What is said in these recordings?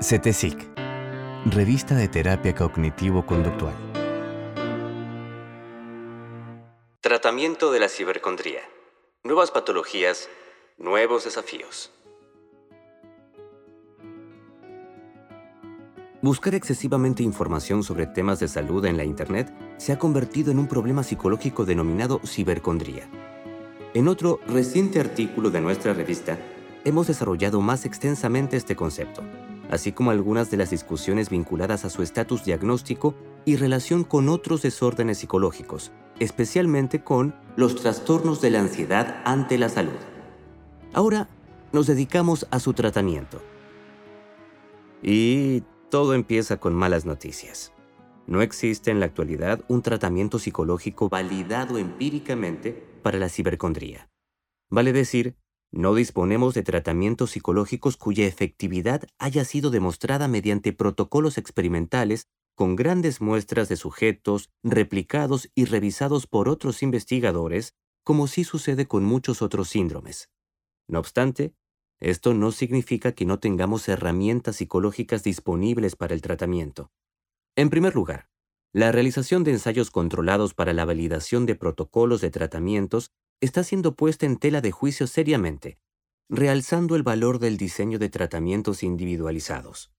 CETESIC, Revista de Terapia Cognitivo-Conductual. Tratamiento de la cibercondría. Nuevas patologías, nuevos desafíos. Buscar excesivamente información sobre temas de salud en la Internet se ha convertido en un problema psicológico denominado cibercondría. En otro reciente artículo de nuestra revista, hemos desarrollado más extensamente este concepto así como algunas de las discusiones vinculadas a su estatus diagnóstico y relación con otros desórdenes psicológicos, especialmente con los trastornos de la ansiedad ante la salud. Ahora nos dedicamos a su tratamiento. Y todo empieza con malas noticias. No existe en la actualidad un tratamiento psicológico validado empíricamente para la cibercondría. Vale decir no disponemos de tratamientos psicológicos cuya efectividad haya sido demostrada mediante protocolos experimentales con grandes muestras de sujetos, replicados y revisados por otros investigadores, como sí sucede con muchos otros síndromes. No obstante, esto no significa que no tengamos herramientas psicológicas disponibles para el tratamiento. En primer lugar, la realización de ensayos controlados para la validación de protocolos de tratamientos está siendo puesta en tela de juicio seriamente, realzando el valor del diseño de tratamientos individualizados.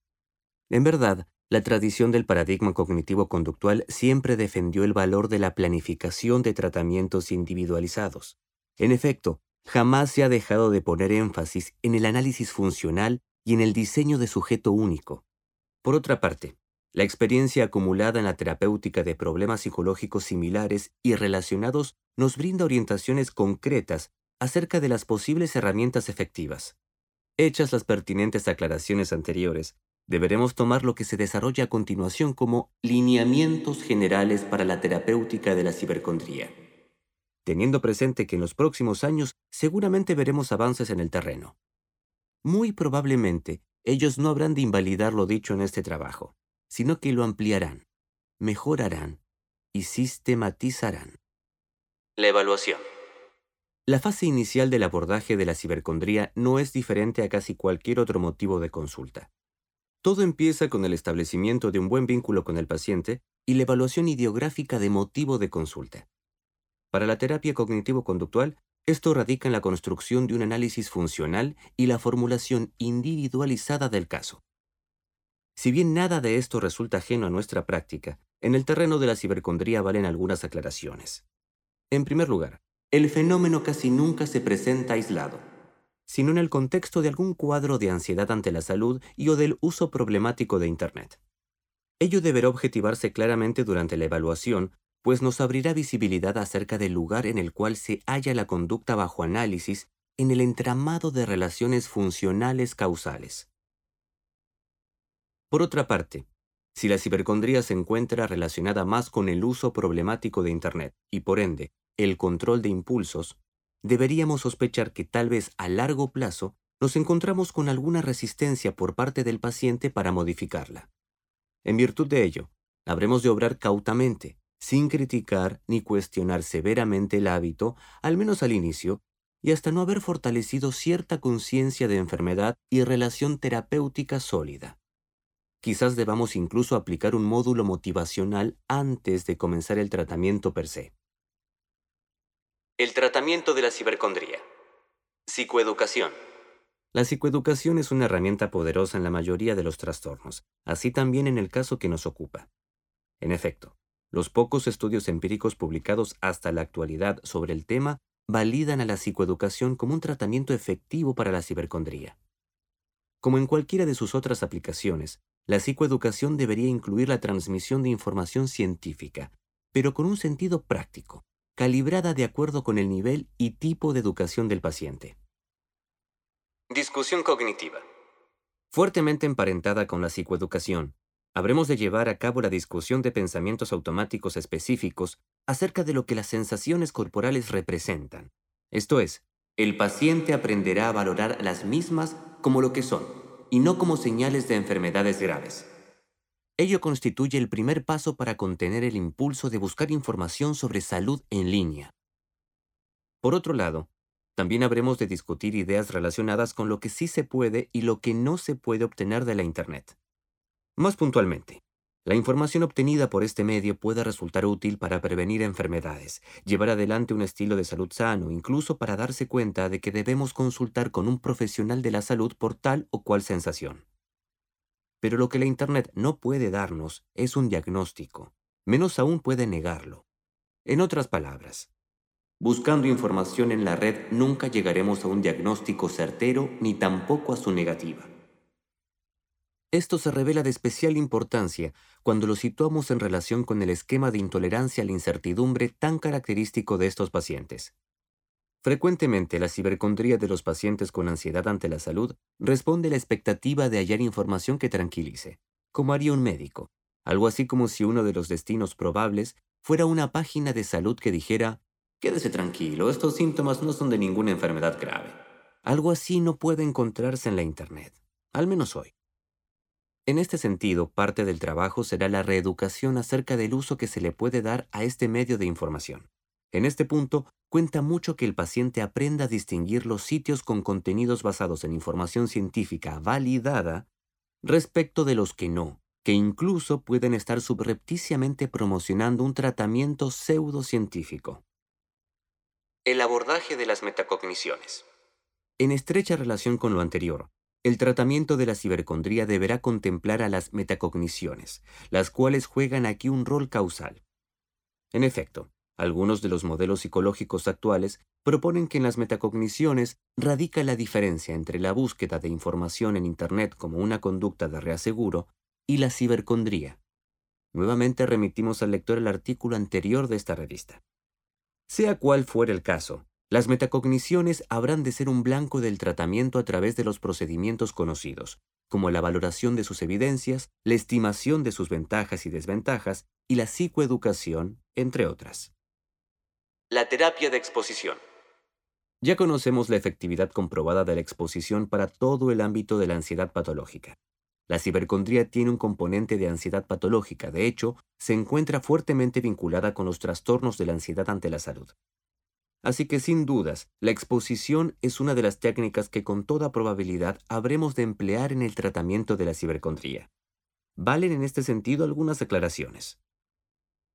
En verdad, la tradición del paradigma cognitivo-conductual siempre defendió el valor de la planificación de tratamientos individualizados. En efecto, jamás se ha dejado de poner énfasis en el análisis funcional y en el diseño de sujeto único. Por otra parte, la experiencia acumulada en la terapéutica de problemas psicológicos similares y relacionados nos brinda orientaciones concretas acerca de las posibles herramientas efectivas. Hechas las pertinentes aclaraciones anteriores, deberemos tomar lo que se desarrolla a continuación como lineamientos generales para la terapéutica de la cibercondría, teniendo presente que en los próximos años seguramente veremos avances en el terreno. Muy probablemente, ellos no habrán de invalidar lo dicho en este trabajo sino que lo ampliarán, mejorarán y sistematizarán. La evaluación. La fase inicial del abordaje de la cibercondría no es diferente a casi cualquier otro motivo de consulta. Todo empieza con el establecimiento de un buen vínculo con el paciente y la evaluación ideográfica de motivo de consulta. Para la terapia cognitivo-conductual, esto radica en la construcción de un análisis funcional y la formulación individualizada del caso. Si bien nada de esto resulta ajeno a nuestra práctica, en el terreno de la cibercondría valen algunas aclaraciones. En primer lugar, el fenómeno casi nunca se presenta aislado, sino en el contexto de algún cuadro de ansiedad ante la salud y o del uso problemático de Internet. Ello deberá objetivarse claramente durante la evaluación, pues nos abrirá visibilidad acerca del lugar en el cual se halla la conducta bajo análisis en el entramado de relaciones funcionales causales. Por otra parte, si la cibercondría se encuentra relacionada más con el uso problemático de Internet y por ende el control de impulsos, deberíamos sospechar que tal vez a largo plazo nos encontramos con alguna resistencia por parte del paciente para modificarla. En virtud de ello, habremos de obrar cautamente, sin criticar ni cuestionar severamente el hábito, al menos al inicio, y hasta no haber fortalecido cierta conciencia de enfermedad y relación terapéutica sólida. Quizás debamos incluso aplicar un módulo motivacional antes de comenzar el tratamiento per se. El tratamiento de la cibercondría. Psicoeducación. La psicoeducación es una herramienta poderosa en la mayoría de los trastornos, así también en el caso que nos ocupa. En efecto, los pocos estudios empíricos publicados hasta la actualidad sobre el tema validan a la psicoeducación como un tratamiento efectivo para la cibercondría. Como en cualquiera de sus otras aplicaciones, la psicoeducación debería incluir la transmisión de información científica, pero con un sentido práctico, calibrada de acuerdo con el nivel y tipo de educación del paciente. Discusión cognitiva. Fuertemente emparentada con la psicoeducación, habremos de llevar a cabo la discusión de pensamientos automáticos específicos acerca de lo que las sensaciones corporales representan. Esto es, el paciente aprenderá a valorar las mismas como lo que son, y no como señales de enfermedades graves. Ello constituye el primer paso para contener el impulso de buscar información sobre salud en línea. Por otro lado, También habremos de discutir ideas relacionadas con lo que sí se puede y lo que no se puede obtener de la Internet. Más puntualmente, la información obtenida por este medio puede resultar útil para prevenir enfermedades, llevar adelante un estilo de salud sano, incluso para darse cuenta de que debemos consultar con un profesional de la salud por tal o cual sensación. Pero lo que la Internet no puede darnos es un diagnóstico, menos aún puede negarlo. En otras palabras, Buscando información en la red nunca llegaremos a un diagnóstico certero ni tampoco a su negativa. Esto se revela de especial importancia cuando lo situamos en relación con el esquema de intolerancia a la incertidumbre tan característico de estos pacientes. Frecuentemente la cibercondría de los pacientes con ansiedad ante la salud responde a la expectativa de hallar información que tranquilice, como haría un médico, algo así como si uno de los destinos probables fuera una página de salud que dijera Quédese tranquilo, estos síntomas no son de ninguna enfermedad grave. Algo así no puede encontrarse en la Internet, al menos hoy. En este sentido, parte del trabajo será la reeducación acerca del uso que se le puede dar a este medio de información. En este punto, cuenta mucho que el paciente aprenda a distinguir los sitios con contenidos basados en información científica validada respecto de los que no, que incluso pueden estar subrepticiamente promocionando un tratamiento pseudocientífico. El abordaje de las metacogniciones. En estrecha relación con lo anterior, el tratamiento de la cibercondría deberá contemplar a las metacogniciones, las cuales juegan aquí un rol causal. En efecto, algunos de los modelos psicológicos actuales proponen que en las metacogniciones radica la diferencia entre la búsqueda de información en Internet como una conducta de reaseguro y la cibercondría. Nuevamente remitimos al lector el artículo anterior de esta revista. Sea cual fuera el caso, las metacogniciones habrán de ser un blanco del tratamiento a través de los procedimientos conocidos, como la valoración de sus evidencias, la estimación de sus ventajas y desventajas y la psicoeducación, entre otras. La terapia de exposición. Ya conocemos la efectividad comprobada de la exposición para todo el ámbito de la ansiedad patológica. La cibercondría tiene un componente de ansiedad patológica, de hecho, se encuentra fuertemente vinculada con los trastornos de la ansiedad ante la salud. Así que sin dudas, la exposición es una de las técnicas que con toda probabilidad habremos de emplear en el tratamiento de la cibercondría. Valen en este sentido algunas aclaraciones.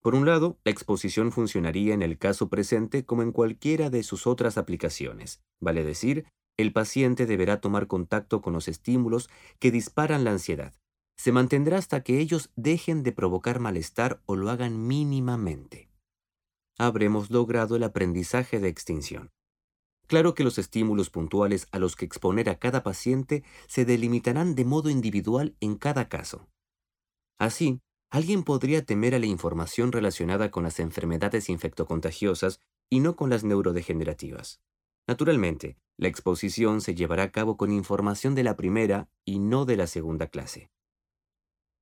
Por un lado, la exposición funcionaría en el caso presente como en cualquiera de sus otras aplicaciones, vale decir, el paciente deberá tomar contacto con los estímulos que disparan la ansiedad. Se mantendrá hasta que ellos dejen de provocar malestar o lo hagan mínimamente. Habremos logrado el aprendizaje de extinción. Claro que los estímulos puntuales a los que exponer a cada paciente se delimitarán de modo individual en cada caso. Así, alguien podría temer a la información relacionada con las enfermedades infectocontagiosas y no con las neurodegenerativas. Naturalmente, la exposición se llevará a cabo con información de la primera y no de la segunda clase.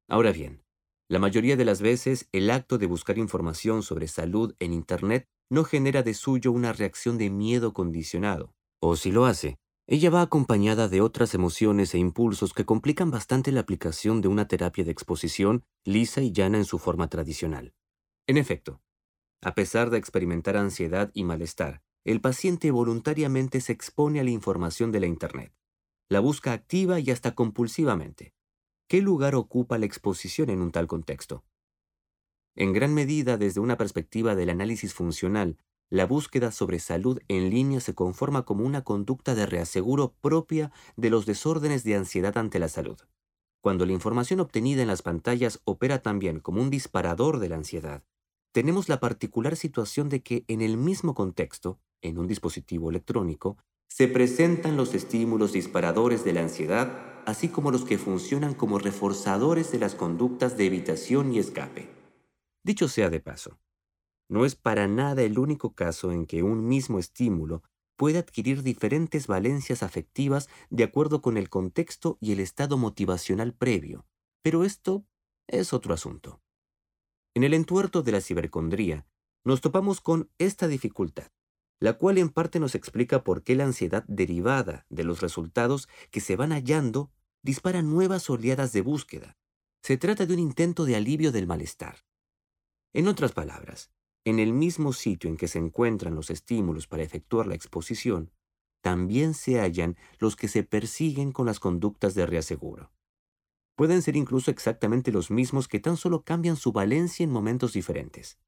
Ahora bien, la mayoría de las veces el acto de buscar información sobre salud en Internet no genera de suyo una reacción de miedo condicionado, o si lo hace, ella va acompañada de otras emociones e impulsos que complican bastante la aplicación de una terapia de exposición lisa y llana en su forma tradicional. En efecto, a pesar de experimentar ansiedad y malestar, el paciente voluntariamente se expone a la información de la Internet. La busca activa y hasta compulsivamente. ¿Qué lugar ocupa la exposición en un tal contexto? En gran medida, desde una perspectiva del análisis funcional, la búsqueda sobre salud en línea se conforma como una conducta de reaseguro propia de los desórdenes de ansiedad ante la salud. Cuando la información obtenida en las pantallas opera también como un disparador de la ansiedad, tenemos la particular situación de que en el mismo contexto, en un dispositivo electrónico, se presentan los estímulos disparadores de la ansiedad, así como los que funcionan como reforzadores de las conductas de evitación y escape. Dicho sea de paso, no es para nada el único caso en que un mismo estímulo puede adquirir diferentes valencias afectivas de acuerdo con el contexto y el estado motivacional previo, pero esto es otro asunto. En el entuerto de la cibercondría, nos topamos con esta dificultad la cual en parte nos explica por qué la ansiedad derivada de los resultados que se van hallando dispara nuevas oleadas de búsqueda. Se trata de un intento de alivio del malestar. En otras palabras, en el mismo sitio en que se encuentran los estímulos para efectuar la exposición, también se hallan los que se persiguen con las conductas de reaseguro. Pueden ser incluso exactamente los mismos que tan solo cambian su valencia en momentos diferentes.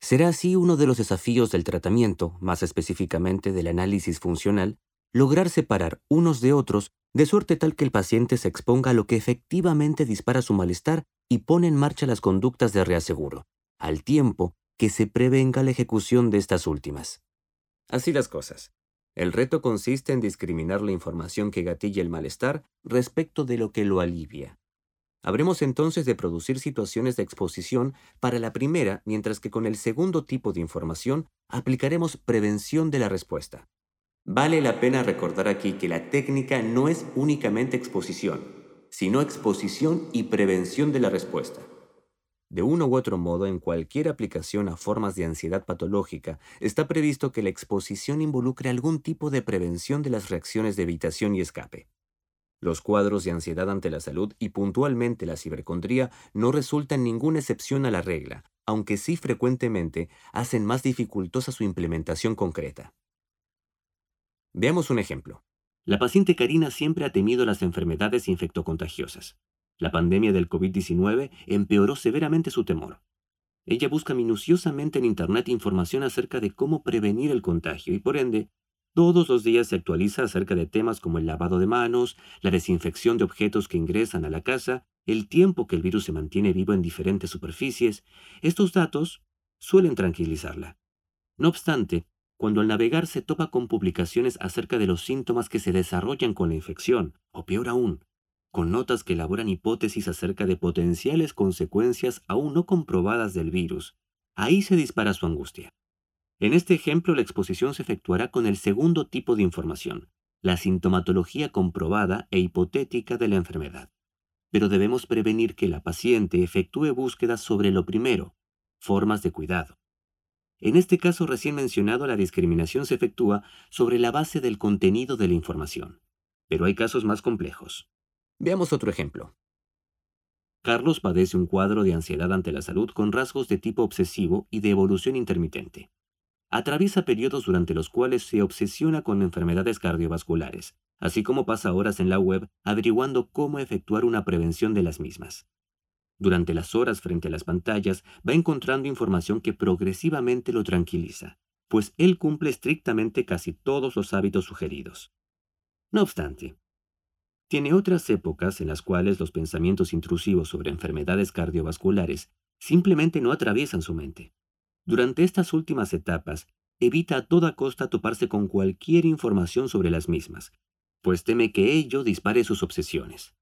Será así uno de los desafíos del tratamiento, más específicamente del análisis funcional, lograr separar unos de otros de suerte tal que el paciente se exponga a lo que efectivamente dispara su malestar y pone en marcha las conductas de reaseguro, al tiempo que se prevenga la ejecución de estas últimas. Así las cosas. El reto consiste en discriminar la información que gatilla el malestar respecto de lo que lo alivia. Habremos entonces de producir situaciones de exposición para la primera, mientras que con el segundo tipo de información aplicaremos prevención de la respuesta. Vale la pena recordar aquí que la técnica no es únicamente exposición, sino exposición y prevención de la respuesta. De uno u otro modo, en cualquier aplicación a formas de ansiedad patológica, está previsto que la exposición involucre algún tipo de prevención de las reacciones de evitación y escape. Los cuadros de ansiedad ante la salud y puntualmente la cibercondría no resultan ninguna excepción a la regla, aunque sí frecuentemente hacen más dificultosa su implementación concreta. Veamos un ejemplo. La paciente Karina siempre ha temido las enfermedades infectocontagiosas. La pandemia del COVID-19 empeoró severamente su temor. Ella busca minuciosamente en Internet información acerca de cómo prevenir el contagio y por ende todos los días se actualiza acerca de temas como el lavado de manos, la desinfección de objetos que ingresan a la casa, el tiempo que el virus se mantiene vivo en diferentes superficies. Estos datos suelen tranquilizarla. No obstante, cuando al navegar se topa con publicaciones acerca de los síntomas que se desarrollan con la infección, o peor aún, con notas que elaboran hipótesis acerca de potenciales consecuencias aún no comprobadas del virus, ahí se dispara su angustia. En este ejemplo, la exposición se efectuará con el segundo tipo de información, la sintomatología comprobada e hipotética de la enfermedad. Pero debemos prevenir que la paciente efectúe búsquedas sobre lo primero, formas de cuidado. En este caso recién mencionado, la discriminación se efectúa sobre la base del contenido de la información. Pero hay casos más complejos. Veamos otro ejemplo. Carlos padece un cuadro de ansiedad ante la salud con rasgos de tipo obsesivo y de evolución intermitente. Atraviesa periodos durante los cuales se obsesiona con enfermedades cardiovasculares, así como pasa horas en la web averiguando cómo efectuar una prevención de las mismas. Durante las horas frente a las pantallas va encontrando información que progresivamente lo tranquiliza, pues él cumple estrictamente casi todos los hábitos sugeridos. No obstante, tiene otras épocas en las cuales los pensamientos intrusivos sobre enfermedades cardiovasculares simplemente no atraviesan su mente. Durante estas últimas etapas, evita a toda costa toparse con cualquier información sobre las mismas, pues teme que ello dispare sus obsesiones.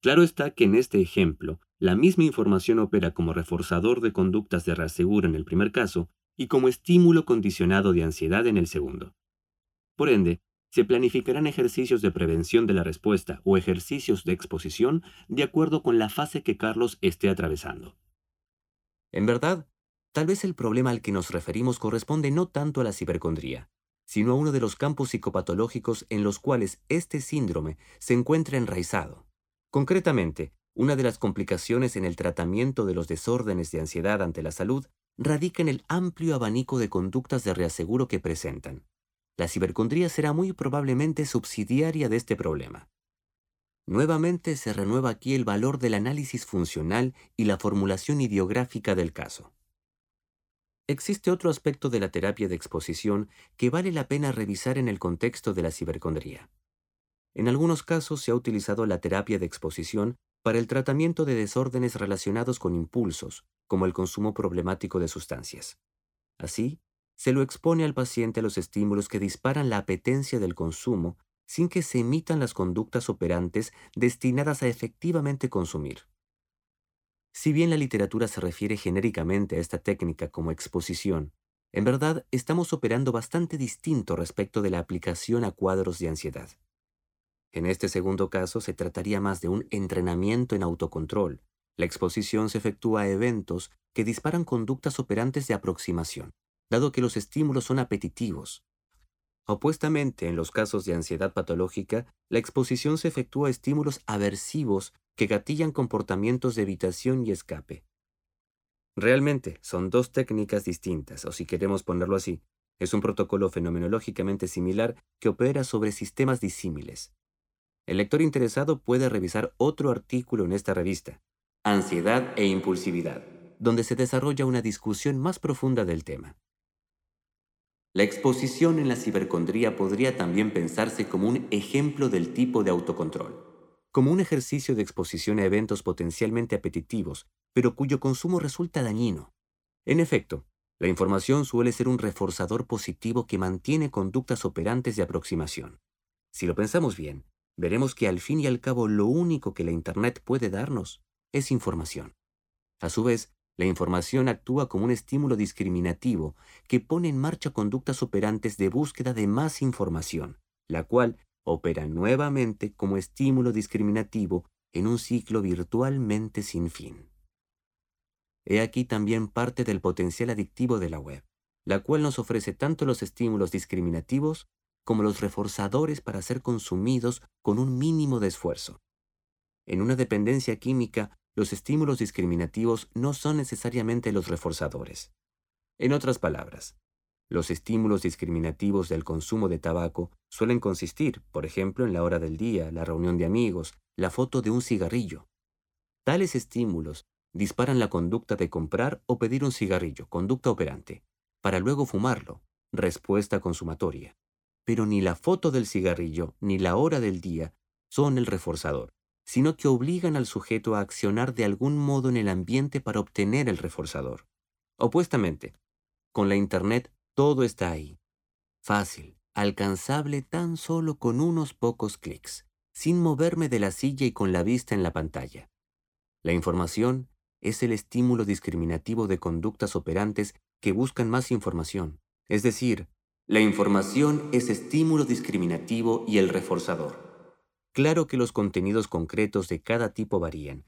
Claro está que en este ejemplo, la misma información opera como reforzador de conductas de reaseguro en el primer caso y como estímulo condicionado de ansiedad en el segundo. Por ende, se planificarán ejercicios de prevención de la respuesta o ejercicios de exposición de acuerdo con la fase que Carlos esté atravesando. En verdad, Tal vez el problema al que nos referimos corresponde no tanto a la cibercondría, sino a uno de los campos psicopatológicos en los cuales este síndrome se encuentra enraizado. Concretamente, una de las complicaciones en el tratamiento de los desórdenes de ansiedad ante la salud radica en el amplio abanico de conductas de reaseguro que presentan. La cibercondría será muy probablemente subsidiaria de este problema. Nuevamente se renueva aquí el valor del análisis funcional y la formulación ideográfica del caso. Existe otro aspecto de la terapia de exposición que vale la pena revisar en el contexto de la cibercondría. En algunos casos se ha utilizado la terapia de exposición para el tratamiento de desórdenes relacionados con impulsos, como el consumo problemático de sustancias. Así, se lo expone al paciente a los estímulos que disparan la apetencia del consumo sin que se emitan las conductas operantes destinadas a efectivamente consumir. Si bien la literatura se refiere genéricamente a esta técnica como exposición, en verdad estamos operando bastante distinto respecto de la aplicación a cuadros de ansiedad. En este segundo caso se trataría más de un entrenamiento en autocontrol. La exposición se efectúa a eventos que disparan conductas operantes de aproximación, dado que los estímulos son apetitivos. Opuestamente, en los casos de ansiedad patológica, la exposición se efectúa a estímulos aversivos que gatillan comportamientos de evitación y escape. Realmente son dos técnicas distintas, o si queremos ponerlo así, Es un protocolo fenomenológicamente similar que opera sobre sistemas disímiles. El lector interesado puede revisar otro artículo en esta revista, Ansiedad e Impulsividad, donde se desarrolla una discusión más profunda del tema. La exposición en la cibercondría podría también pensarse como un ejemplo del tipo de autocontrol, como un ejercicio de exposición a eventos potencialmente apetitivos, pero cuyo consumo resulta dañino. En efecto, la información suele ser un reforzador positivo que mantiene conductas operantes de aproximación. Si lo pensamos bien, veremos que al fin y al cabo lo único que la Internet puede darnos es información. A su vez, la información actúa como un estímulo discriminativo que pone en marcha conductas operantes de búsqueda de más información, la cual opera nuevamente como estímulo discriminativo en un ciclo virtualmente sin fin. He aquí también parte del potencial adictivo de la web, la cual nos ofrece tanto los estímulos discriminativos como los reforzadores para ser consumidos con un mínimo de esfuerzo. En una dependencia química, los estímulos discriminativos no son necesariamente los reforzadores. En otras palabras, los estímulos discriminativos del consumo de tabaco suelen consistir, por ejemplo, en la hora del día, la reunión de amigos, la foto de un cigarrillo. Tales estímulos disparan la conducta de comprar o pedir un cigarrillo, conducta operante, para luego fumarlo, respuesta consumatoria. Pero ni la foto del cigarrillo ni la hora del día son el reforzador sino que obligan al sujeto a accionar de algún modo en el ambiente para obtener el reforzador. Opuestamente, con la Internet todo está ahí. Fácil, alcanzable tan solo con unos pocos clics, sin moverme de la silla y con la vista en la pantalla. La información es el estímulo discriminativo de conductas operantes que buscan más información. Es decir, la información es estímulo discriminativo y el reforzador. Claro que los contenidos concretos de cada tipo varían,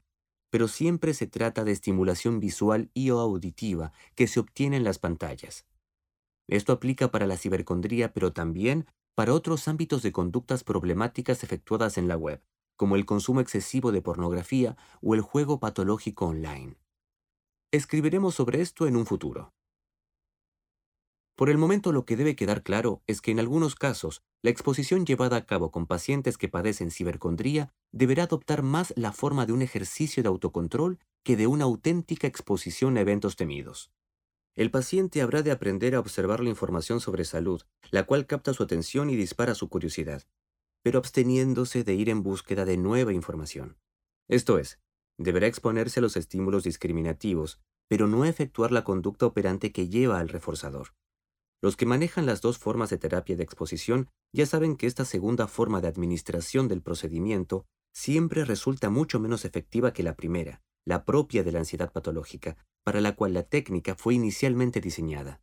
pero siempre se trata de estimulación visual y o auditiva que se obtiene en las pantallas. Esto aplica para la cibercondría, pero también para otros ámbitos de conductas problemáticas efectuadas en la web, como el consumo excesivo de pornografía o el juego patológico online. Escribiremos sobre esto en un futuro. Por el momento lo que debe quedar claro es que en algunos casos, la exposición llevada a cabo con pacientes que padecen cibercondría deberá adoptar más la forma de un ejercicio de autocontrol que de una auténtica exposición a eventos temidos. El paciente habrá de aprender a observar la información sobre salud, la cual capta su atención y dispara su curiosidad, pero absteniéndose de ir en búsqueda de nueva información. Esto es, deberá exponerse a los estímulos discriminativos, pero no efectuar la conducta operante que lleva al reforzador. Los que manejan las dos formas de terapia de exposición ya saben que esta segunda forma de administración del procedimiento siempre resulta mucho menos efectiva que la primera, la propia de la ansiedad patológica, para la cual la técnica fue inicialmente diseñada.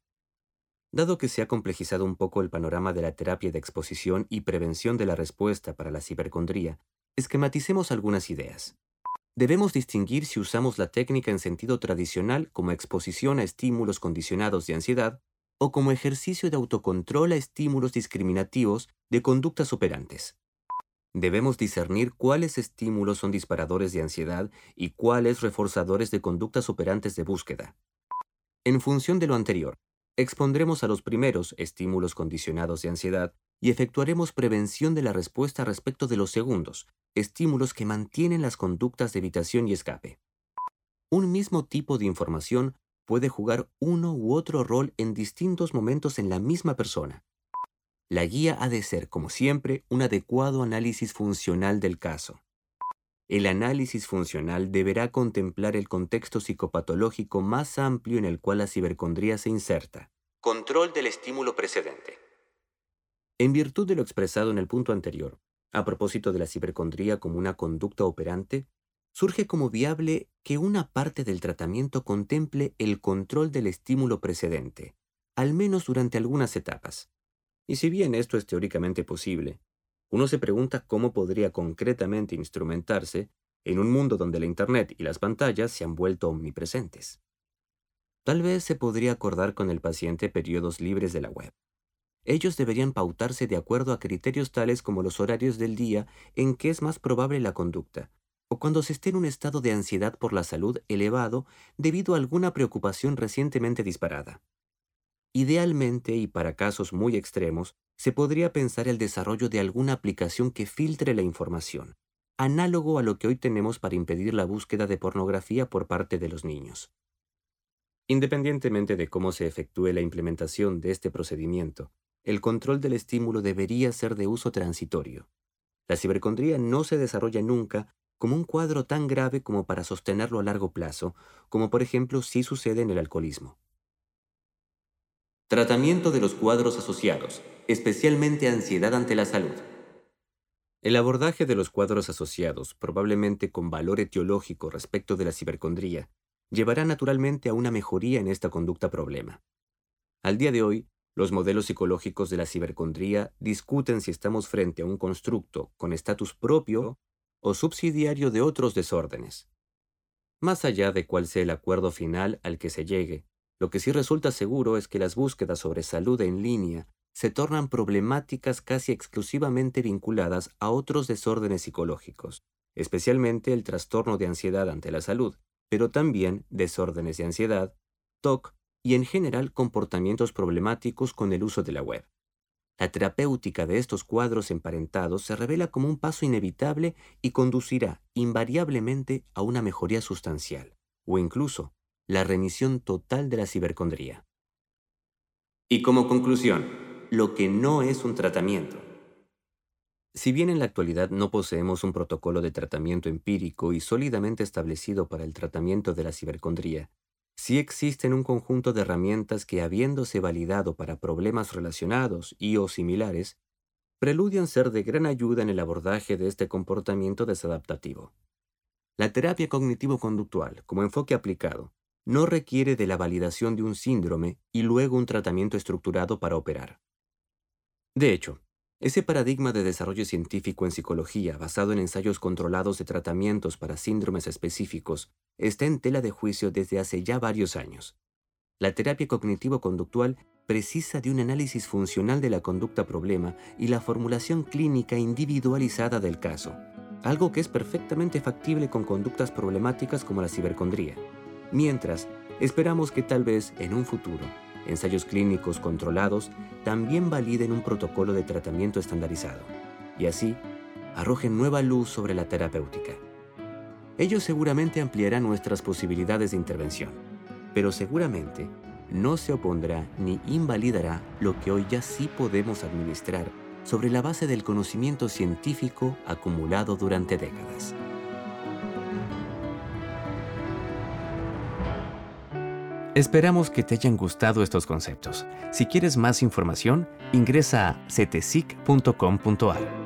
Dado que se ha complejizado un poco el panorama de la terapia de exposición y prevención de la respuesta para la cibercondría, esquematicemos algunas ideas. Debemos distinguir si usamos la técnica en sentido tradicional como exposición a estímulos condicionados de ansiedad o como ejercicio de autocontrol a estímulos discriminativos de conductas operantes. Debemos discernir cuáles estímulos son disparadores de ansiedad y cuáles reforzadores de conductas operantes de búsqueda. En función de lo anterior, expondremos a los primeros estímulos condicionados de ansiedad y efectuaremos prevención de la respuesta respecto de los segundos, estímulos que mantienen las conductas de evitación y escape. Un mismo tipo de información puede jugar uno u otro rol en distintos momentos en la misma persona. La guía ha de ser, como siempre, un adecuado análisis funcional del caso. El análisis funcional deberá contemplar el contexto psicopatológico más amplio en el cual la cibercondría se inserta. Control del estímulo precedente. En virtud de lo expresado en el punto anterior, a propósito de la cibercondría como una conducta operante, surge como viable que una parte del tratamiento contemple el control del estímulo precedente, al menos durante algunas etapas. Y si bien esto es teóricamente posible, uno se pregunta cómo podría concretamente instrumentarse en un mundo donde la Internet y las pantallas se han vuelto omnipresentes. Tal vez se podría acordar con el paciente periodos libres de la web. Ellos deberían pautarse de acuerdo a criterios tales como los horarios del día en que es más probable la conducta, o cuando se esté en un estado de ansiedad por la salud elevado debido a alguna preocupación recientemente disparada. Idealmente y para casos muy extremos, se podría pensar el desarrollo de alguna aplicación que filtre la información, análogo a lo que hoy tenemos para impedir la búsqueda de pornografía por parte de los niños. Independientemente de cómo se efectúe la implementación de este procedimiento, el control del estímulo debería ser de uso transitorio. La cibercondría no se desarrolla nunca como un cuadro tan grave como para sostenerlo a largo plazo, como por ejemplo sí sucede en el alcoholismo. Tratamiento de los cuadros asociados, especialmente ansiedad ante la salud. El abordaje de los cuadros asociados, probablemente con valor etiológico respecto de la cibercondría, llevará naturalmente a una mejoría en esta conducta problema. Al día de hoy, los modelos psicológicos de la cibercondría discuten si estamos frente a un constructo con estatus propio o subsidiario de otros desórdenes. Más allá de cuál sea el acuerdo final al que se llegue, lo que sí resulta seguro es que las búsquedas sobre salud en línea se tornan problemáticas casi exclusivamente vinculadas a otros desórdenes psicológicos, especialmente el trastorno de ansiedad ante la salud, pero también desórdenes de ansiedad, TOC y en general comportamientos problemáticos con el uso de la web. La terapéutica de estos cuadros emparentados se revela como un paso inevitable y conducirá invariablemente a una mejoría sustancial, o incluso la remisión total de la cibercondría. Y como conclusión, lo que no es un tratamiento. Si bien en la actualidad no poseemos un protocolo de tratamiento empírico y sólidamente establecido para el tratamiento de la cibercondría, sí existen un conjunto de herramientas que, habiéndose validado para problemas relacionados y o similares, preludian ser de gran ayuda en el abordaje de este comportamiento desadaptativo. La terapia cognitivo-conductual, como enfoque aplicado, no requiere de la validación de un síndrome y luego un tratamiento estructurado para operar. De hecho, ese paradigma de desarrollo científico en psicología basado en ensayos controlados de tratamientos para síndromes específicos está en tela de juicio desde hace ya varios años. La terapia cognitivo-conductual precisa de un análisis funcional de la conducta problema y la formulación clínica individualizada del caso, algo que es perfectamente factible con conductas problemáticas como la cibercondría. Mientras, esperamos que tal vez en un futuro, ensayos clínicos controlados también validen un protocolo de tratamiento estandarizado y así arrojen nueva luz sobre la terapéutica. Ello seguramente ampliará nuestras posibilidades de intervención, pero seguramente no se opondrá ni invalidará lo que hoy ya sí podemos administrar sobre la base del conocimiento científico acumulado durante décadas. Esperamos que te hayan gustado estos conceptos. Si quieres más información, ingresa a cetesic.com.ar.